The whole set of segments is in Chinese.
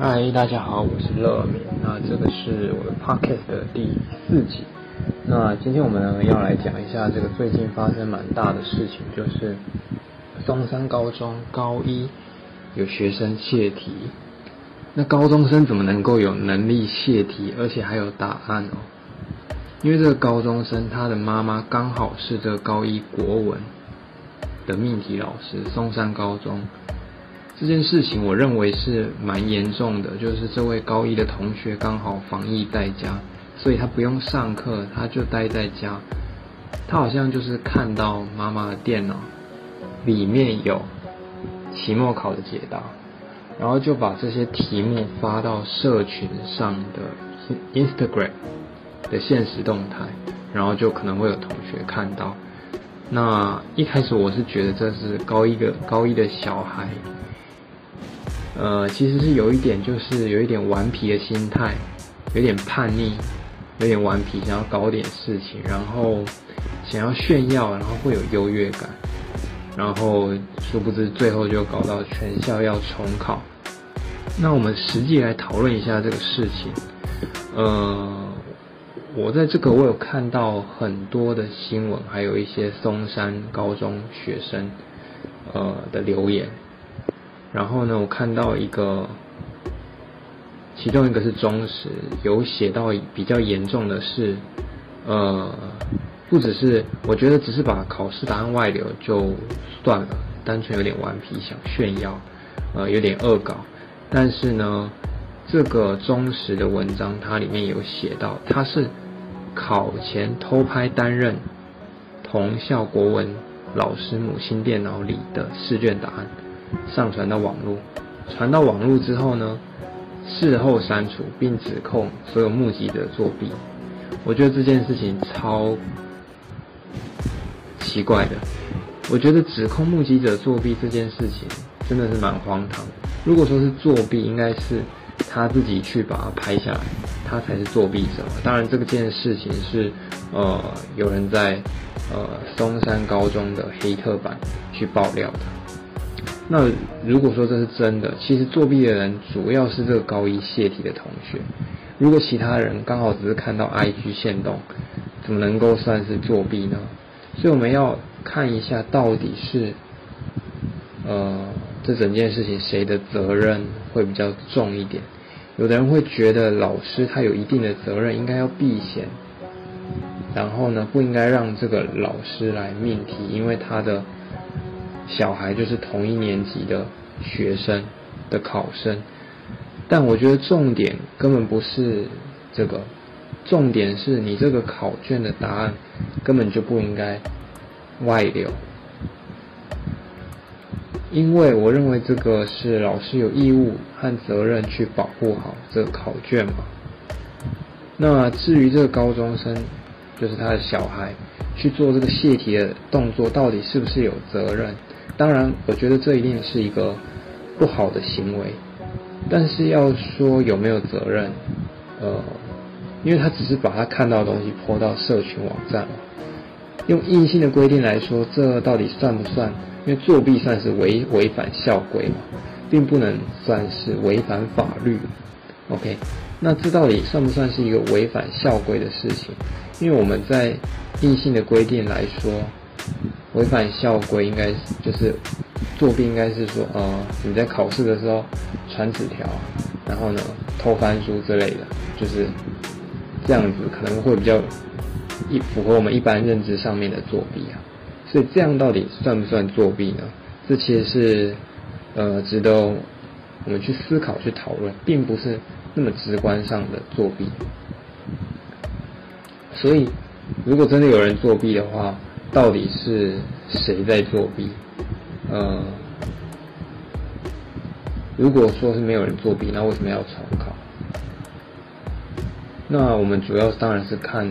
嗨，大家好，我是乐敏。那这个是我的 podcast 的第四集。那今天我们要来讲一下这个最近发生蛮大的事情，就是松山高中高一有学生泄题。那高中生怎么能够有能力泄题，而且还有答案哦？因为这个高中生他的妈妈刚好是这个高一国文的命题老师，松山高中。这件事情我认为是蛮严重的，就是这位高一的同学刚好防疫在家，所以他不用上课，他就待在家。他好像就是看到妈妈的电脑里面有期末考的解答，然后就把这些题目发到社群上的 Instagram 的限时动态，然后就可能会有同学看到。那一开始我是觉得这是高一的高一的小孩。呃，其实是有一点，就是有一点顽皮的心态，有点叛逆，有点顽皮，想要搞点事情，然后想要炫耀，然后会有优越感，然后殊不知最后就搞到全校要重考。那我们实际来讨论一下这个事情。呃，我在这个我有看到很多的新闻，还有一些松山高中学生呃的留言。然后呢，我看到一个，其中一个是忠实，有写到比较严重的是，呃，不只是我觉得只是把考试答案外流就算了，单纯有点顽皮想炫耀，呃，有点恶搞。但是呢，这个忠实的文章它里面有写到，他是考前偷拍担任同校国文老师母亲电脑里的试卷答案。上传到网络，传到网络之后呢，事后删除并指控所有目击者作弊。我觉得这件事情超奇怪的。我觉得指控目击者作弊这件事情真的是蛮荒唐。如果说是作弊，应该是他自己去把它拍下来，他才是作弊者。当然，这个件事情是呃有人在呃松山高中的黑特版去爆料的。那如果说这是真的，其实作弊的人主要是这个高一泄题的同学。如果其他人刚好只是看到 IG 限动，怎么能够算是作弊呢？所以我们要看一下到底是，呃，这整件事情谁的责任会比较重一点？有的人会觉得老师他有一定的责任，应该要避嫌，然后呢，不应该让这个老师来命题，因为他的。小孩就是同一年级的学生的考生，但我觉得重点根本不是这个，重点是你这个考卷的答案根本就不应该外流，因为我认为这个是老师有义务和责任去保护好这个考卷嘛。那至于这个高中生，就是他的小孩去做这个泄题的动作，到底是不是有责任？当然，我觉得这一定是一个不好的行为，但是要说有没有责任，呃，因为他只是把他看到的东西泼到社群网站嘛。用硬性的规定来说，这到底算不算？因为作弊算是违违反校规嘛，并不能算是违反法律。OK，那这到底算不算是一个违反校规的事情？因为我们在硬性的规定来说。违反校规应该是就是作弊，应该是说，呃，你在考试的时候传纸条，然后呢偷翻书之类的，就是这样子可能会比较一符合我们一般认知上面的作弊啊。所以这样到底算不算作弊呢？这其实是呃值得我们去思考、去讨论，并不是那么直观上的作弊。所以如果真的有人作弊的话，到底是谁在作弊？呃，如果说是没有人作弊，那为什么要重考？那我们主要当然是看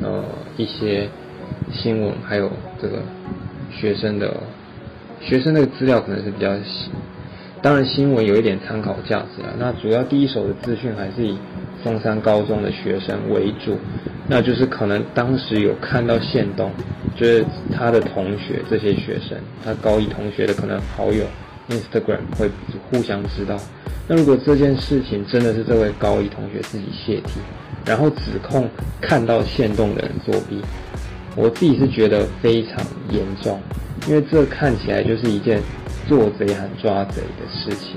呃一些新闻，还有这个学生的学生的资料可能是比较新。当然新闻有一点参考价值啊。那主要第一手的资讯还是以中山高中的学生为主，那就是可能当时有看到线动。就是他的同学，这些学生，他高一同学的可能好友，Instagram 会互相知道，那如果这件事情真的是这位高一同学自己泄题，然后指控看到线动的人作弊，我自己是觉得非常严重，因为这看起来就是一件做贼喊抓贼的事情。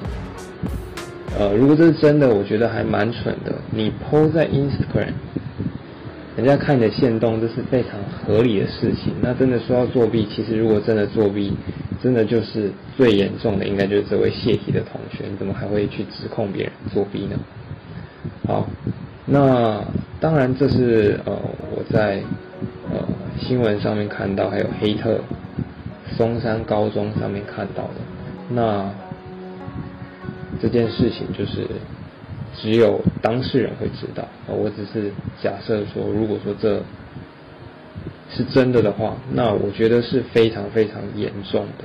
呃，如果这是真的，我觉得还蛮蠢的。你 PO 在 Instagram，人家看你的限动，这是非常合理的事情。那真的说要作弊，其实如果真的作弊，真的就是最严重的，应该就是这位泄题的同学。你怎么还会去指控别人作弊呢？好，那当然这是呃我在呃新闻上面看到，还有黑特松山高中上面看到的。那这件事情就是只有当事人会知道，我只是假设说，如果说这是真的的话，那我觉得是非常非常严重的，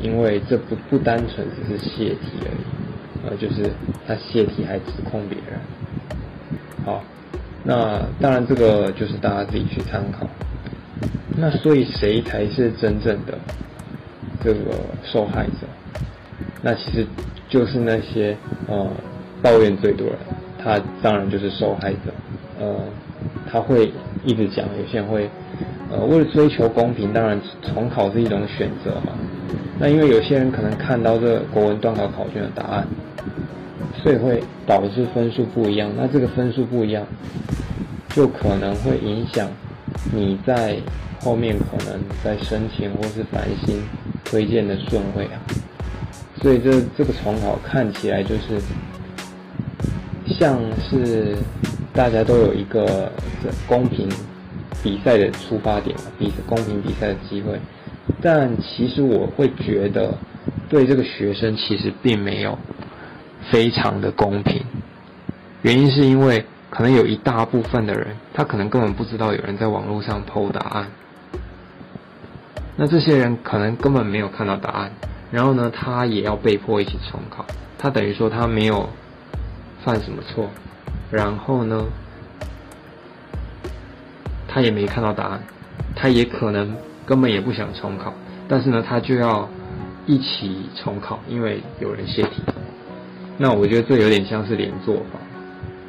因为这不不单纯只是泄题而已，呃，就是他泄题还指控别人。好，那当然这个就是大家自己去参考。那所以谁才是真正的这个受害者？那其实。就是那些呃抱怨最多的人，他当然就是受害者。呃，他会一直讲，有些人会呃为了追求公平，当然重考是一种选择嘛。那因为有些人可能看到这国文段考考卷的答案，所以会导致分数不一样。那这个分数不一样，就可能会影响你在后面可能在申请或是繁星推荐的顺位啊。所以这这个重考看起来就是像是大家都有一个公平比赛的出发点，比公平比赛的机会，但其实我会觉得对这个学生其实并没有非常的公平，原因是因为可能有一大部分的人他可能根本不知道有人在网络上偷答案，那这些人可能根本没有看到答案。然后呢，他也要被迫一起重考。他等于说他没有犯什么错，然后呢，他也没看到答案，他也可能根本也不想重考，但是呢，他就要一起重考，因为有人泄题。那我觉得这有点像是连坐法，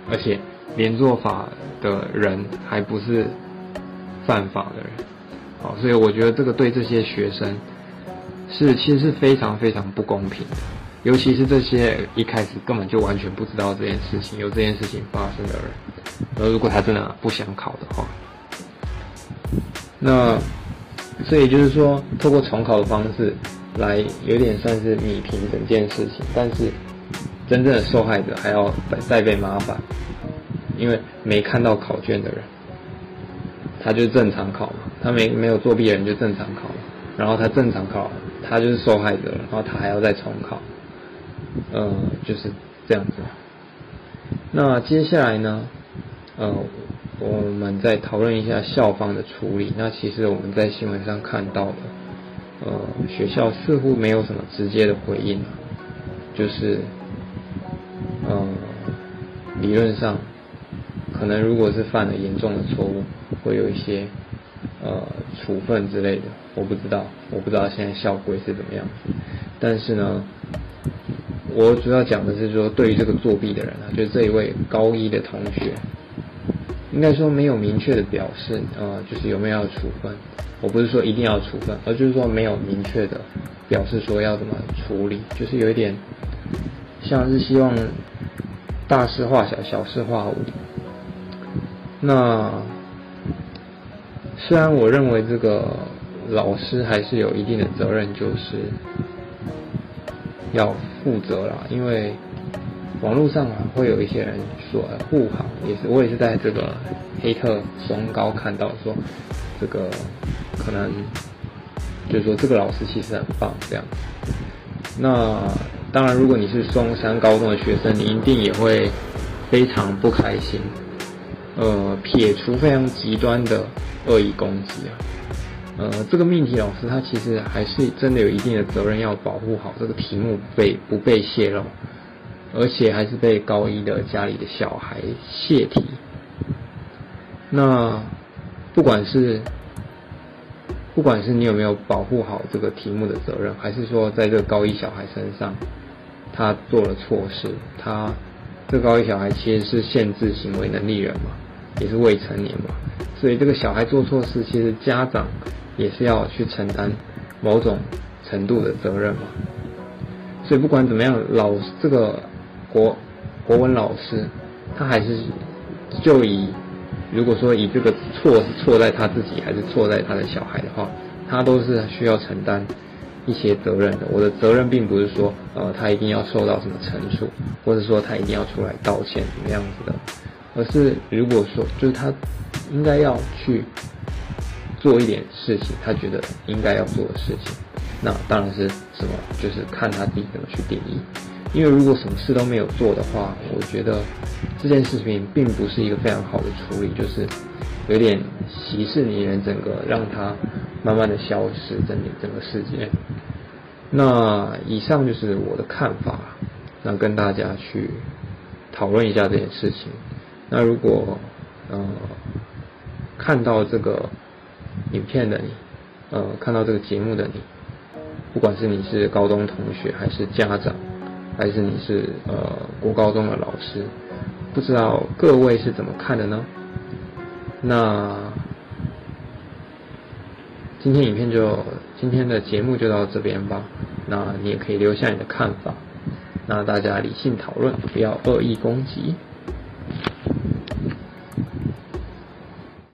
而且连坐法的人还不是犯法的人，好，所以我觉得这个对这些学生。是，其实是非常非常不公平的，尤其是这些一开始根本就完全不知道这件事情，有这件事情发生的人，而如果他真的不想考的话，那所以就是说，透过重考的方式来有点算是弭平整件事情，但是真正的受害者还要再被麻烦，因为没看到考卷的人，他就正常考嘛，他没没有作弊的人就正常考嘛，然后他正常考。他就是受害者，然后他还要再重考，呃，就是这样子。那接下来呢，呃，我们再讨论一下校方的处理。那其实我们在新闻上看到的，呃，学校似乎没有什么直接的回应，就是，呃，理论上，可能如果是犯了严重的错误，会有一些。呃，处分之类的，我不知道，我不知道现在校规是怎么样子。但是呢，我主要讲的是说，对于这个作弊的人啊，就这一位高一的同学，应该说没有明确的表示，呃，就是有没有要处分。我不是说一定要处分，而就是说没有明确的表示说要怎么处理，就是有一点像是希望大事化小，小事化无。那。虽然我认为这个老师还是有一定的责任，就是要负责啦，因为网络上啊会有一些人说护航，也是我也是在这个黑特松高看到说，这个可能就是说这个老师其实很棒这样。那当然，如果你是松山高中的学生，你一定也会非常不开心。呃，撇除非常极端的。恶意攻击啊，呃，这个命题老师他其实还是真的有一定的责任，要保护好这个题目被不被泄露，而且还是被高一的家里的小孩泄题。那不管是不管是你有没有保护好这个题目的责任，还是说在这个高一小孩身上，他做了错事，他这高一小孩其实是限制行为能力人嘛，也是未成年嘛，所以这个小孩做错事，其实家长也是要去承担某种程度的责任嘛。所以不管怎么样，老这个国国文老师，他还是就以如果说以这个错是错在他自己，还是错在他的小孩的话，他都是需要承担一些责任的。我的责任并不是说，呃，他一定要受到什么惩处，或者说他一定要出来道歉怎么样子的，而是如果说就是他应该要去做一点事情，他觉得应该要做的事情，那当然是什么，就是看他自己怎么去定义。因为如果什么事都没有做的话，我觉得这件事情并不是一个非常好的处理，就是有点息事宁人，整个让他慢慢的消失，整整个世界。那以上就是我的看法，那跟大家去讨论一下这件事情。那如果呃看到这个。影片的你，呃，看到这个节目的你，不管是你是高中同学，还是家长，还是你是呃国高中的老师，不知道各位是怎么看的呢？那今天影片就今天的节目就到这边吧。那你也可以留下你的看法。那大家理性讨论，不要恶意攻击。